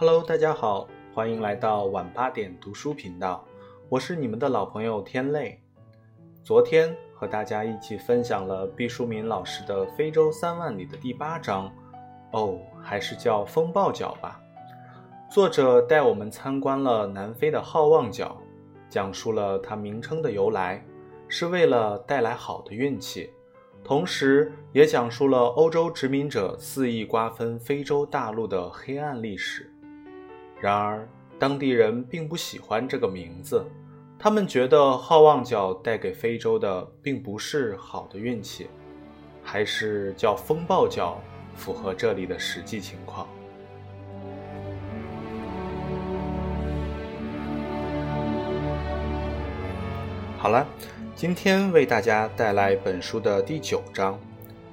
Hello，大家好，欢迎来到晚八点读书频道，我是你们的老朋友天泪。昨天和大家一起分享了毕淑敏老师的《非洲三万里》的第八章，哦，还是叫风暴角吧。作者带我们参观了南非的好望角，讲述了它名称的由来，是为了带来好的运气。同时，也讲述了欧洲殖民者肆意瓜分非洲大陆的黑暗历史。然而，当地人并不喜欢这个名字，他们觉得好望角带给非洲的并不是好的运气，还是叫风暴角符合这里的实际情况。好了。今天为大家带来本书的第九章：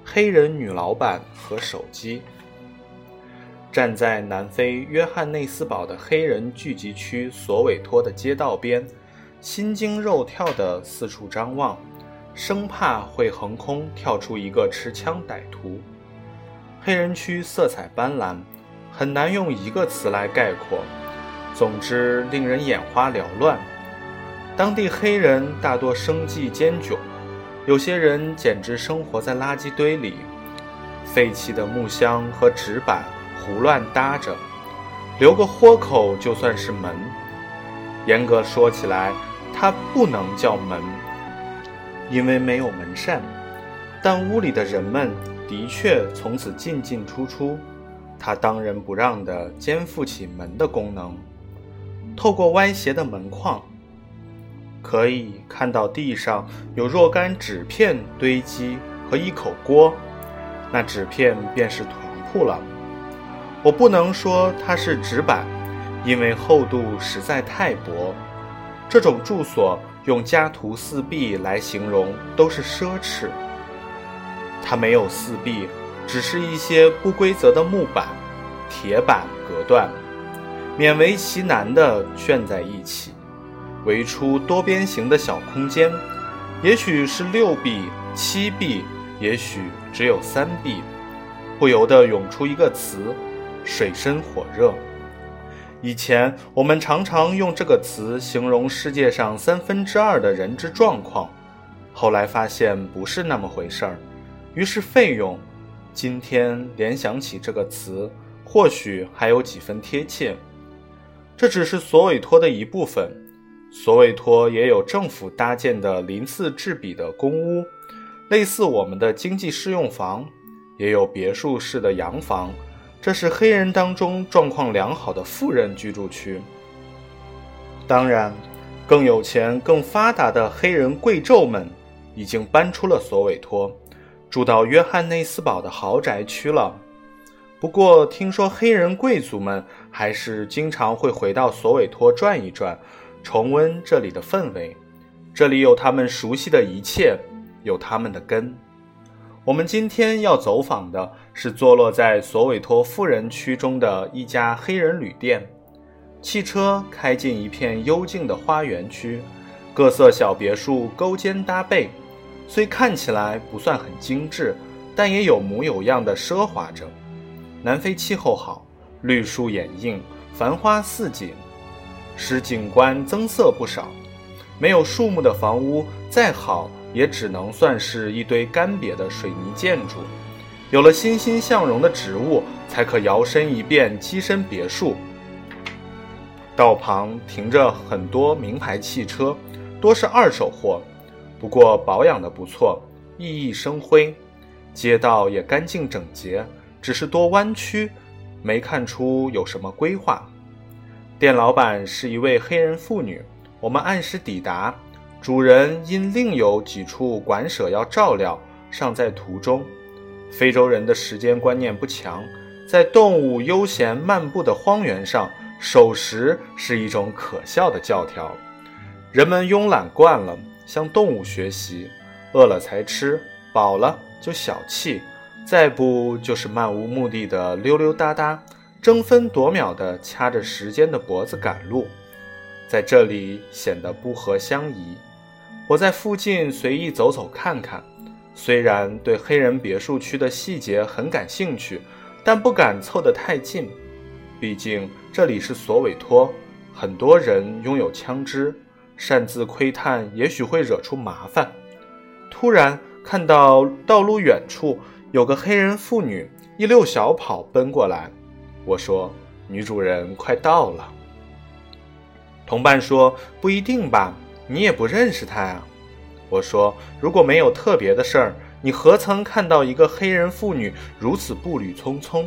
黑人女老板和手机。站在南非约翰内斯堡的黑人聚集区索韦托的街道边，心惊肉跳地四处张望，生怕会横空跳出一个持枪歹徒。黑人区色彩斑斓，很难用一个词来概括，总之令人眼花缭乱。当地黑人大多生计艰窘，有些人简直生活在垃圾堆里，废弃的木箱和纸板胡乱搭着，留个豁口就算是门。严格说起来，它不能叫门，因为没有门扇，但屋里的人们的确从此进进出出，它当仁不让地肩负起门的功能。透过歪斜的门框。可以看到地上有若干纸片堆积和一口锅，那纸片便是团铺了。我不能说它是纸板，因为厚度实在太薄。这种住所用家徒四壁来形容都是奢侈。它没有四壁，只是一些不规则的木板、铁板隔断，勉为其难地圈在一起。围出多边形的小空间，也许是六壁、七壁，也许只有三壁，不由得涌出一个词：水深火热。以前我们常常用这个词形容世界上三分之二的人之状况，后来发现不是那么回事儿，于是费用。今天联想起这个词，或许还有几分贴切。这只是索委托的一部分。索委托也有政府搭建的鳞次栉比的公屋，类似我们的经济适用房，也有别墅式的洋房。这是黑人当中状况良好的富人居住区。当然，更有钱、更发达的黑人贵胄们已经搬出了索韦托，住到约翰内斯堡的豪宅区了。不过，听说黑人贵族们还是经常会回到索韦托转一转。重温这里的氛围，这里有他们熟悉的一切，有他们的根。我们今天要走访的是坐落在索韦托富人区中的一家黑人旅店。汽车开进一片幽静的花园区，各色小别墅勾肩搭背，虽看起来不算很精致，但也有模有样的奢华着。南非气候好，绿树掩映，繁花似锦。使景观增色不少。没有树木的房屋再好，也只能算是一堆干瘪的水泥建筑。有了欣欣向荣的植物，才可摇身一变跻身别墅。道旁停着很多名牌汽车，多是二手货，不过保养的不错，熠熠生辉。街道也干净整洁，只是多弯曲，没看出有什么规划。店老板是一位黑人妇女，我们按时抵达，主人因另有几处馆舍要照料，尚在途中。非洲人的时间观念不强，在动物悠闲漫步的荒原上，守时是一种可笑的教条。人们慵懒惯了，向动物学习，饿了才吃，饱了就小气，再不就是漫无目的的溜溜达达。争分夺秒地掐着时间的脖子赶路，在这里显得不合相宜。我在附近随意走走看看，虽然对黑人别墅区的细节很感兴趣，但不敢凑得太近。毕竟这里是索韦托，很多人拥有枪支，擅自窥探也许会惹出麻烦。突然看到道路远处有个黑人妇女一溜小跑奔过来，我说：“女主人快到了。”同伴说：“不一定吧，你也不认识她呀。”我说：“如果没有特别的事儿，你何曾看到一个黑人妇女如此步履匆匆？”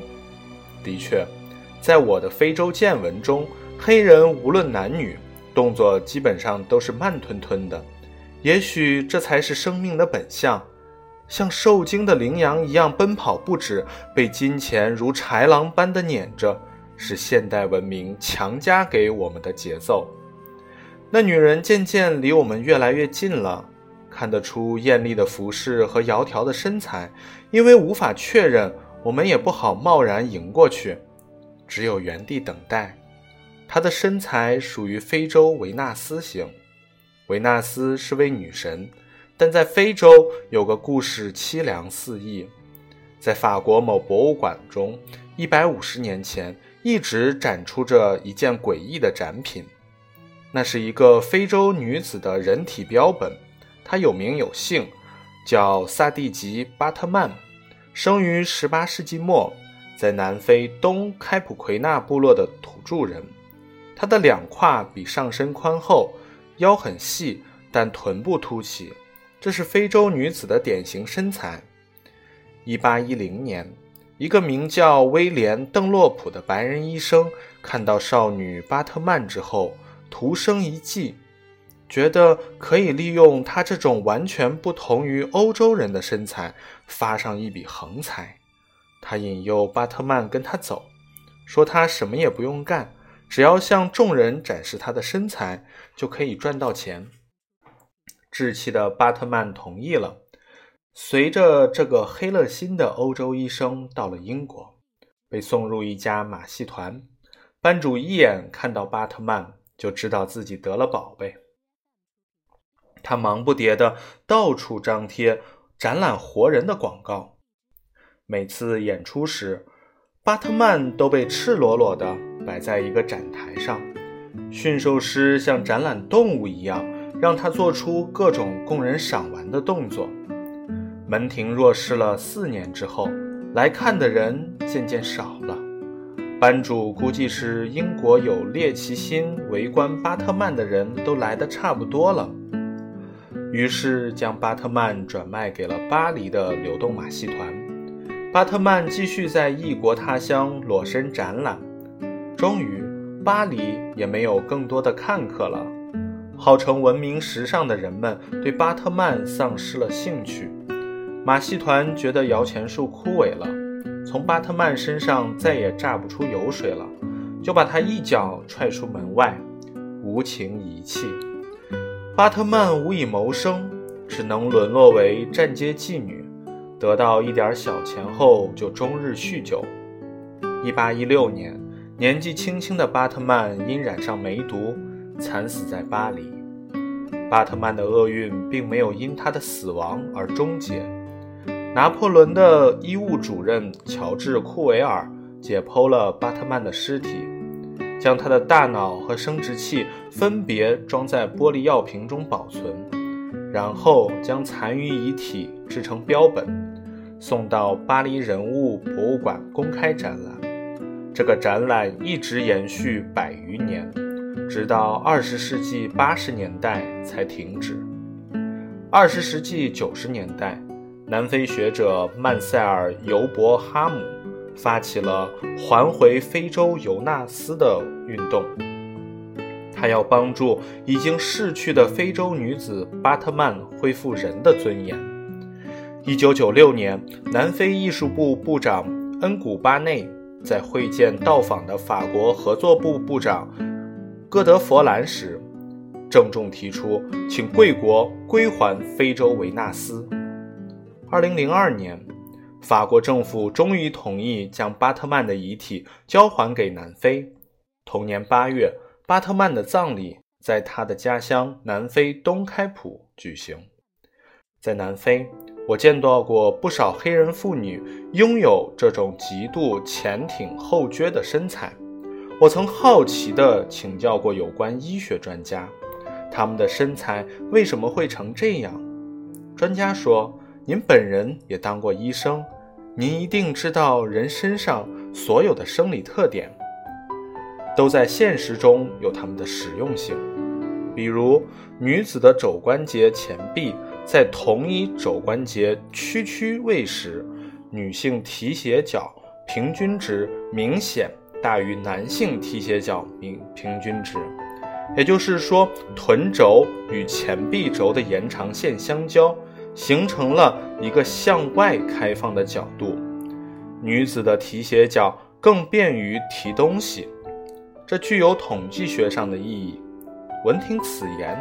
的确。在我的非洲见闻中，黑人无论男女，动作基本上都是慢吞吞的。也许这才是生命的本相，像受惊的羚羊一样奔跑不止，被金钱如豺狼般的撵着，是现代文明强加给我们的节奏。那女人渐渐离我们越来越近了，看得出艳丽的服饰和窈窕的身材，因为无法确认，我们也不好贸然迎过去。只有原地等待。她的身材属于非洲维纳斯型。维纳斯是位女神，但在非洲有个故事凄凉四溢。在法国某博物馆中，一百五十年前一直展出着一件诡异的展品。那是一个非洲女子的人体标本，她有名有姓，叫萨蒂吉·巴特曼，生于十八世纪末。在南非东开普奎纳部落的土著人，他的两胯比上身宽厚，腰很细，但臀部凸起，这是非洲女子的典型身材。一八一零年，一个名叫威廉·邓洛普的白人医生看到少女巴特曼之后，徒生一计，觉得可以利用他这种完全不同于欧洲人的身材，发上一笔横财。他引诱巴特曼跟他走，说他什么也不用干，只要向众人展示他的身材，就可以赚到钱。稚气的巴特曼同意了，随着这个黑了心的欧洲医生到了英国，被送入一家马戏团。班主一眼看到巴特曼，就知道自己得了宝贝。他忙不迭地到处张贴展览活人的广告。每次演出时，巴特曼都被赤裸裸地摆在一个展台上，驯兽师像展览动物一样，让他做出各种供人赏玩的动作。门庭若市了四年之后，来看的人渐渐少了。班主估计是英国有猎奇心围观巴特曼的人都来得差不多了，于是将巴特曼转卖给了巴黎的流动马戏团。巴特曼继续在异国他乡裸身展览，终于，巴黎也没有更多的看客了。号称闻名时尚的人们对巴特曼丧失了兴趣，马戏团觉得摇钱树枯萎了，从巴特曼身上再也榨不出油水了，就把他一脚踹出门外，无情遗弃。巴特曼无以谋生，只能沦落为站街妓女。得到一点小钱后，就终日酗酒。一八一六年，年纪轻轻的巴特曼因染上梅毒，惨死在巴黎。巴特曼的厄运并没有因他的死亡而终结。拿破仑的医务主任乔治·库维尔解剖了巴特曼的尸体，将他的大脑和生殖器分别装在玻璃药瓶中保存，然后将残余遗体制成标本。送到巴黎人物博物馆公开展览，这个展览一直延续百余年，直到二十世纪八十年代才停止。二十世纪九十年代，南非学者曼塞尔·尤伯哈姆发起了还回非洲尤纳斯的运动，他要帮助已经逝去的非洲女子巴特曼恢复人的尊严。一九九六年，南非艺术部部长恩古巴内在会见到访的法国合作部部长戈德佛兰时，郑重提出请贵国归还非洲维纳斯。二零零二年，法国政府终于同意将巴特曼的遗体交还给南非。同年八月，巴特曼的葬礼在他的家乡南非东开普举行。在南非。我见到过不少黑人妇女拥有这种极度前挺后撅的身材，我曾好奇地请教过有关医学专家，他们的身材为什么会成这样？专家说：“您本人也当过医生，您一定知道人身上所有的生理特点，都在现实中有它们的实用性。比如，女子的肘关节前臂在同一肘关节屈曲位时，女性提斜角平均值明显。”大于男性提斜角平平均值，也就是说，臀轴与前臂轴的延长线相交，形成了一个向外开放的角度。女子的提鞋脚更便于提东西，这具有统计学上的意义。闻听此言，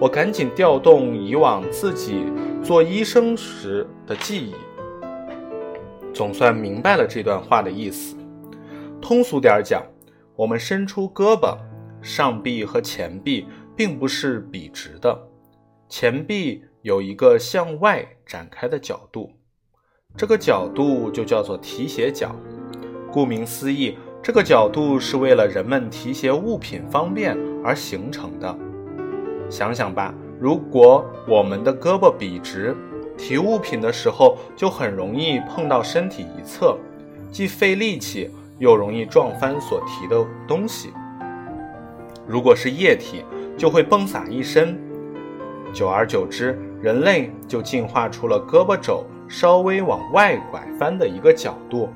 我赶紧调动以往自己做医生时的记忆，总算明白了这段话的意思。通俗点讲，我们伸出胳膊，上臂和前臂并不是笔直的，前臂有一个向外展开的角度，这个角度就叫做提鞋角。顾名思义，这个角度是为了人们提携物品方便而形成的。想想吧，如果我们的胳膊笔直，提物品的时候就很容易碰到身体一侧，既费力气。又容易撞翻所提的东西。如果是液体，就会崩洒一身。久而久之，人类就进化出了胳膊肘稍微往外拐翻的一个角度。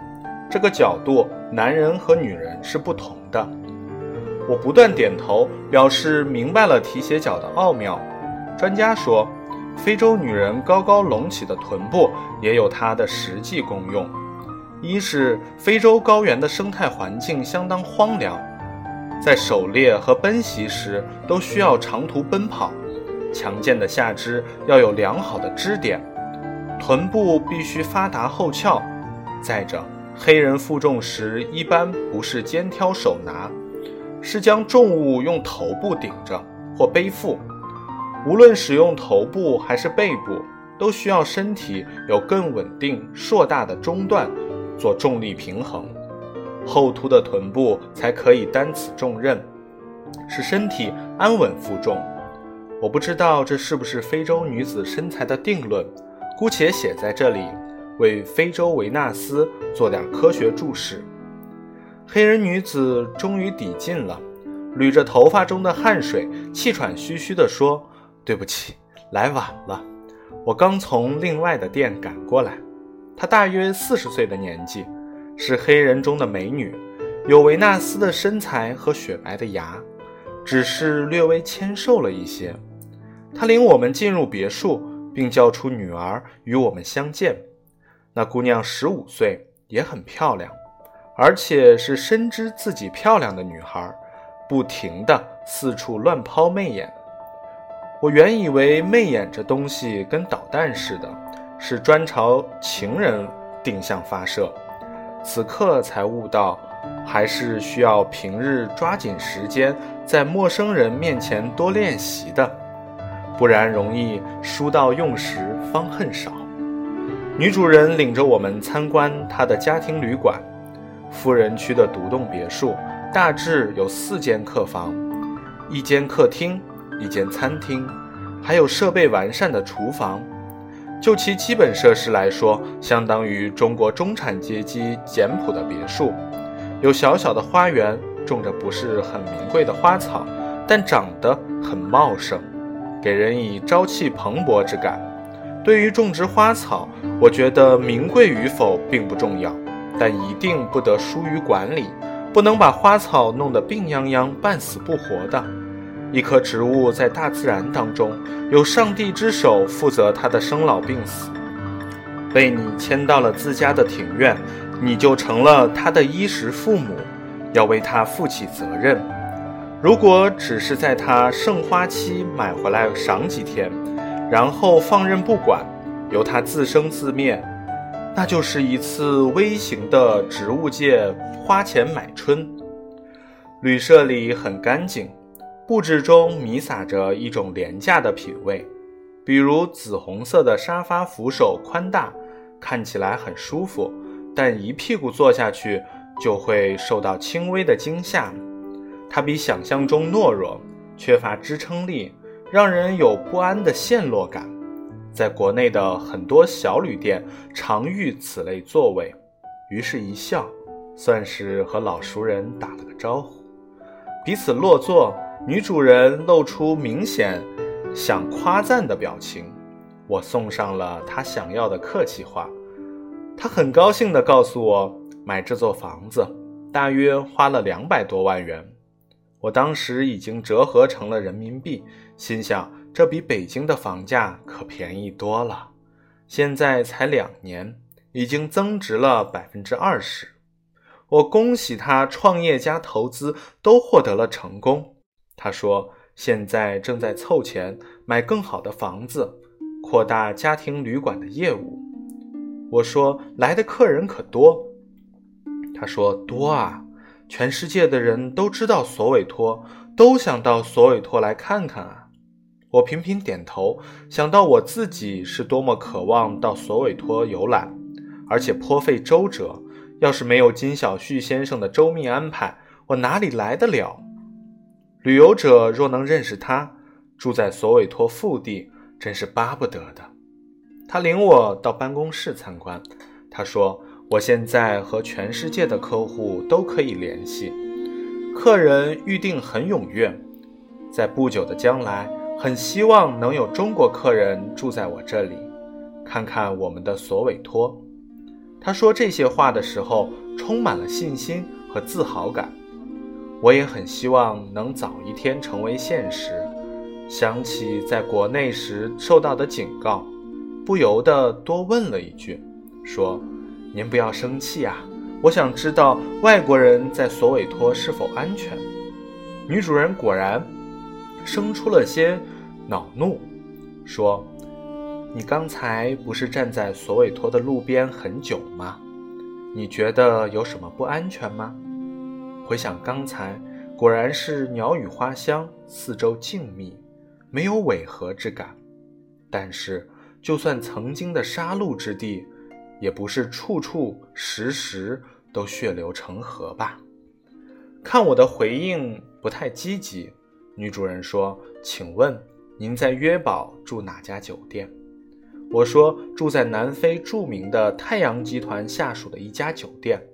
这个角度，男人和女人是不同的。我不断点头，表示明白了提鞋脚的奥妙。专家说，非洲女人高高隆起的臀部也有它的实际功用。一是非洲高原的生态环境相当荒凉，在狩猎和奔袭时都需要长途奔跑，强健的下肢要有良好的支点，臀部必须发达后翘。再者，黑人负重时一般不是肩挑手拿，是将重物用头部顶着或背负。无论使用头部还是背部，都需要身体有更稳定硕大的中段。做重力平衡，后凸的臀部才可以担此重任，使身体安稳负重。我不知道这是不是非洲女子身材的定论，姑且写在这里，为非洲维纳斯做点科学注释。黑人女子终于抵近了，捋着头发中的汗水，气喘吁吁地说：“对不起，来晚了，我刚从另外的店赶过来。”她大约四十岁的年纪，是黑人中的美女，有维纳斯的身材和雪白的牙，只是略微纤瘦了一些。她领我们进入别墅，并叫出女儿与我们相见。那姑娘十五岁，也很漂亮，而且是深知自己漂亮的女孩，不停地四处乱抛媚眼。我原以为媚眼这东西跟导弹似的。是专朝情人定向发射，此刻才悟到，还是需要平日抓紧时间，在陌生人面前多练习的，不然容易书到用时方恨少。女主人领着我们参观她的家庭旅馆，富人区的独栋别墅，大致有四间客房，一间客厅，一间餐厅，还有设备完善的厨房。就其基本设施来说，相当于中国中产阶级简朴的别墅，有小小的花园，种着不是很名贵的花草，但长得很茂盛，给人以朝气蓬勃之感。对于种植花草，我觉得名贵与否并不重要，但一定不得疏于管理，不能把花草弄得病殃殃、半死不活的。一棵植物在大自然当中，有上帝之手负责它的生老病死。被你迁到了自家的庭院，你就成了他的衣食父母，要为他负起责任。如果只是在他盛花期买回来赏几天，然后放任不管，由他自生自灭，那就是一次微型的植物界花钱买春。旅社里很干净。布置中弥撒着一种廉价的品味，比如紫红色的沙发扶手宽大，看起来很舒服，但一屁股坐下去就会受到轻微的惊吓。它比想象中懦弱，缺乏支撑力，让人有不安的陷落感。在国内的很多小旅店常遇此类座位，于是一笑，算是和老熟人打了个招呼。彼此落座，女主人露出明显想夸赞的表情。我送上了她想要的客气话，他很高兴地告诉我，买这座房子大约花了两百多万元。我当时已经折合成了人民币，心想这比北京的房价可便宜多了。现在才两年，已经增值了百分之二十。我恭喜他，创业加投资都获得了成功。他说现在正在凑钱买更好的房子。扩大家庭旅馆的业务，我说来的客人可多。他说多啊，全世界的人都知道索韦托，都想到索韦托来看看啊。我频频点头，想到我自己是多么渴望到索韦托游览，而且颇费周折。要是没有金小旭先生的周密安排，我哪里来得了？旅游者若能认识他，住在索韦托腹地。真是巴不得的。他领我到办公室参观。他说：“我现在和全世界的客户都可以联系，客人预订很踊跃。在不久的将来，很希望能有中国客人住在我这里，看看我们的索委托。”他说这些话的时候，充满了信心和自豪感。我也很希望能早一天成为现实。想起在国内时受到的警告，不由得多问了一句，说：“您不要生气啊，我想知道外国人在索韦托是否安全。”女主人果然生出了些恼怒，说：“你刚才不是站在索韦托的路边很久吗？你觉得有什么不安全吗？”回想刚才，果然是鸟语花香，四周静谧。没有违和之感，但是就算曾经的杀戮之地，也不是处处时时都血流成河吧？看我的回应不太积极，女主人说：“请问您在约堡住哪家酒店？”我说：“住在南非著名的太阳集团下属的一家酒店。”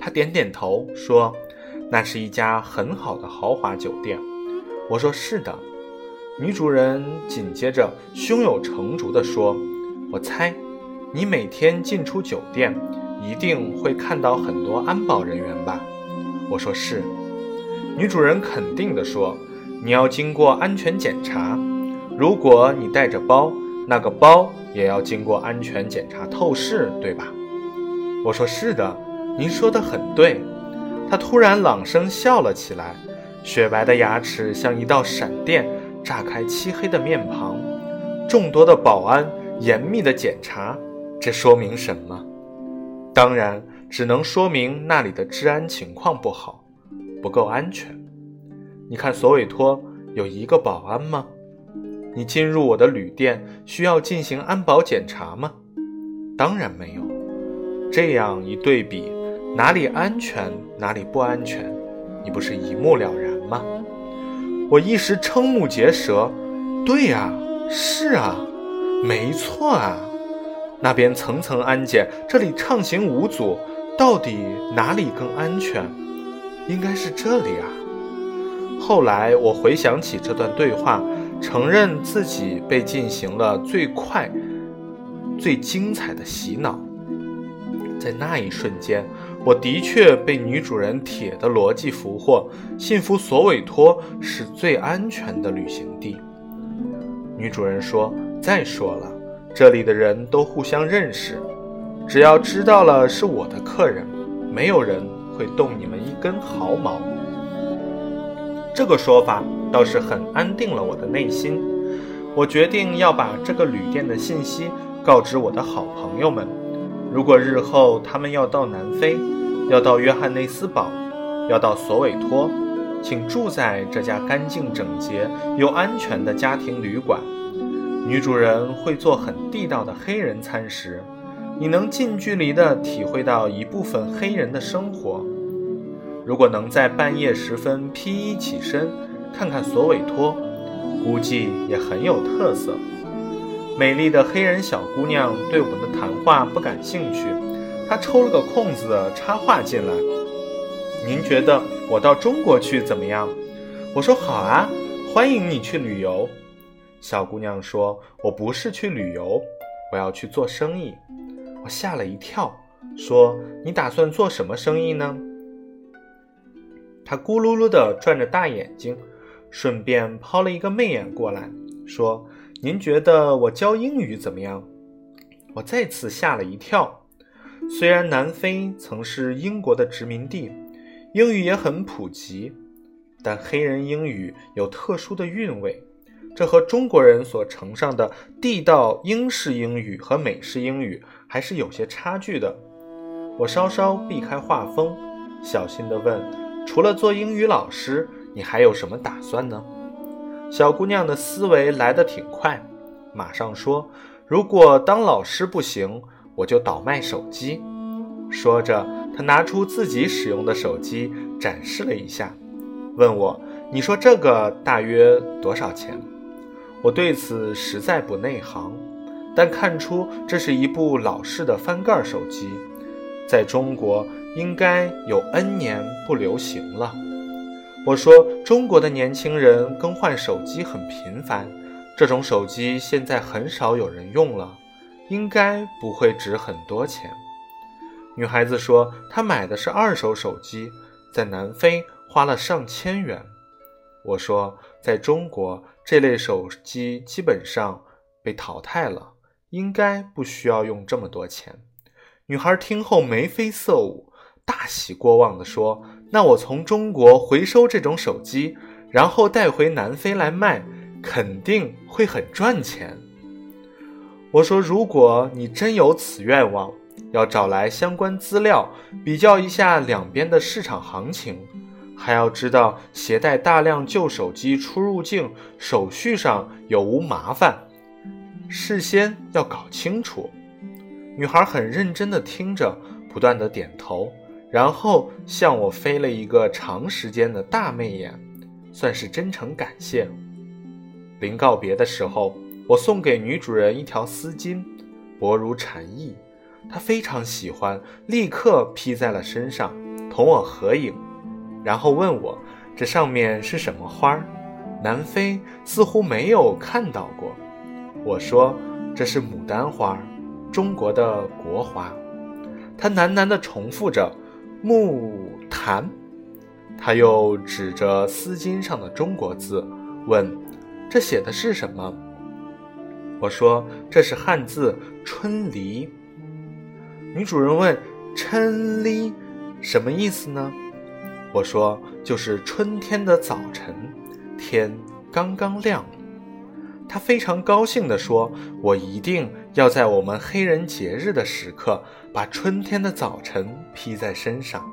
她点点头说：“那是一家很好的豪华酒店。”我说：“是的。”女主人紧接着胸有成竹地说：“我猜，你每天进出酒店，一定会看到很多安保人员吧？”我说：“是。”女主人肯定地说：“你要经过安全检查，如果你带着包，那个包也要经过安全检查透视，对吧？”我说：“是的，您说的很对。”她突然朗声笑了起来，雪白的牙齿像一道闪电。炸开漆黑的面庞，众多的保安严密的检查，这说明什么？当然，只能说明那里的治安情况不好，不够安全。你看，索韦托有一个保安吗？你进入我的旅店需要进行安保检查吗？当然没有。这样一对比，哪里安全，哪里不安全，你不是一目了然？我一时瞠目结舌，对呀，是啊，没错啊，那边层层安检，这里畅行无阻，到底哪里更安全？应该是这里啊。后来我回想起这段对话，承认自己被进行了最快、最精彩的洗脑。在那一瞬间，我的确被女主人铁的逻辑俘获，幸福所委托是最安全的旅行地。女主人说：“再说了，这里的人都互相认识，只要知道了是我的客人，没有人会动你们一根毫毛。”这个说法倒是很安定了我的内心。我决定要把这个旅店的信息告知我的好朋友们。如果日后他们要到南非，要到约翰内斯堡，要到索韦托，请住在这家干净整洁又安全的家庭旅馆。女主人会做很地道的黑人餐食，你能近距离地体会到一部分黑人的生活。如果能在半夜时分披衣起身，看看索韦托，估计也很有特色。美丽的黑人小姑娘对我们的谈话不感兴趣，她抽了个空子插话进来：“您觉得我到中国去怎么样？”我说：“好啊，欢迎你去旅游。”小姑娘说：“我不是去旅游，我要去做生意。”我吓了一跳，说：“你打算做什么生意呢？”她咕噜噜地转着大眼睛，顺便抛了一个媚眼过来，说：“您觉得我教英语怎么样？”我再次吓了一跳。虽然南非曾是英国的殖民地，英语也很普及，但黑人英语有特殊的韵味。这和中国人所崇尚的地道英式英语和美式英语还是有些差距的。我稍稍避开画风，小心地问：“除了做英语老师，你还有什么打算呢？”小姑娘的思维来得挺快，马上说：“如果当老师不行，我就倒卖手机。”说着，她拿出自己使用的手机展示了一下，问我：“你说这个大约多少钱？”我对此实在不内行，但看出这是一部老式的翻盖手机，在中国应该有 N 年不流行了。我说中国的年轻人更换手机很频繁，这种手机现在很少有人用了，应该不会值很多钱。女孩子说她买的是二手手机，在南非花了上千元。我说在中国。这类手机基本上被淘汰了，应该不需要用这么多钱。女孩听后眉飞色舞，大喜过望地说：“那我从中国回收这种手机，然后带回南非来卖，肯定会很赚钱。”我说：“如果你真有此愿望，要找来相关资料，比较一下两边的市场行情。”还要知道携带大量旧手机出入境手续上有无麻烦，事先要搞清楚。女孩很认真地听着，不断地点头，然后向我飞了一个长时间的大媚眼，算是真诚感谢。临告别的时候，我送给女主人一条丝巾，薄如蝉翼，她非常喜欢，立刻披在了身上，同我合影。然后问我，这上面是什么花儿？南非似乎没有看到过。我说这是牡丹花，中国的国花。他喃喃地重复着“木檀”，他又指着丝巾上的中国字，问：“这写的是什么？”我说：“这是汉字‘春梨’。”女主人问：“春梨什么意思呢？”我说，就是春天的早晨，天刚刚亮。他非常高兴地说：“我一定要在我们黑人节日的时刻，把春天的早晨披在身上。”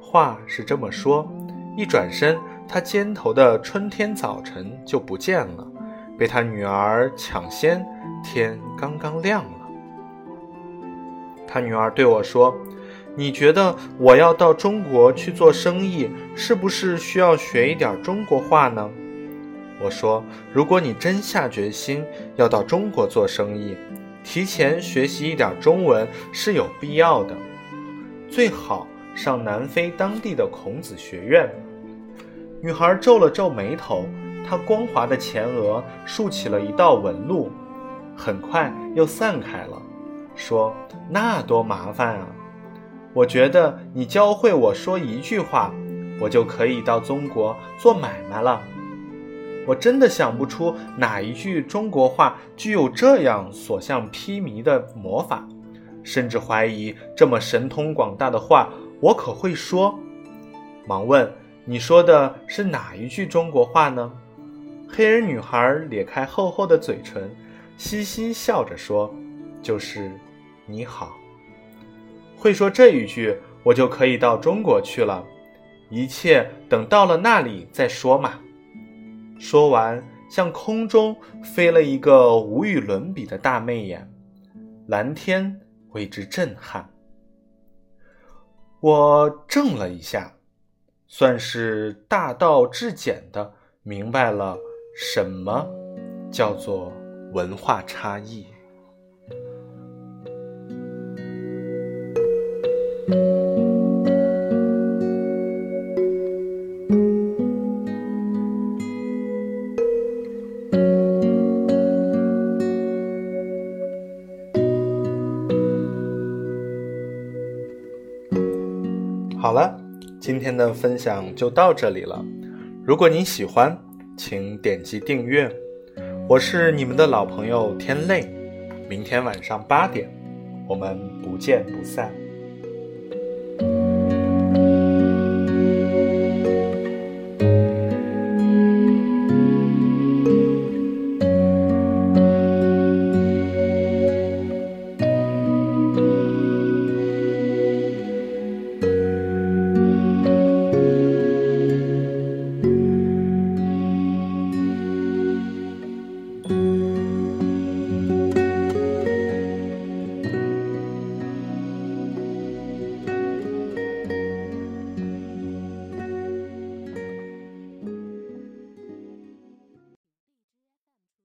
话是这么说，一转身，他肩头的春天早晨就不见了，被他女儿抢先。天刚刚亮了，他女儿对我说。你觉得我要到中国去做生意，是不是需要学一点中国话呢？我说，如果你真下决心要到中国做生意，提前学习一点中文是有必要的，最好上南非当地的孔子学院。女孩皱了皱眉头，她光滑的前额竖起了一道纹路，很快又散开了，说：“那多麻烦啊！”我觉得你教会我说一句话，我就可以到中国做买卖了。我真的想不出哪一句中国话具有这样所向披靡的魔法，甚至怀疑这么神通广大的话我可会说。忙问：“你说的是哪一句中国话呢？”黑人女孩咧开厚厚的嘴唇，嘻嘻笑着说：“就是你好。”会说这一句，我就可以到中国去了。一切等到了那里再说嘛。说完，向空中飞了一个无与伦比的大媚眼，蓝天为之震撼。我怔了一下，算是大道至简的明白了什么叫做文化差异。今天的分享就到这里了。如果您喜欢，请点击订阅。我是你们的老朋友天泪，明天晚上八点，我们不见不散。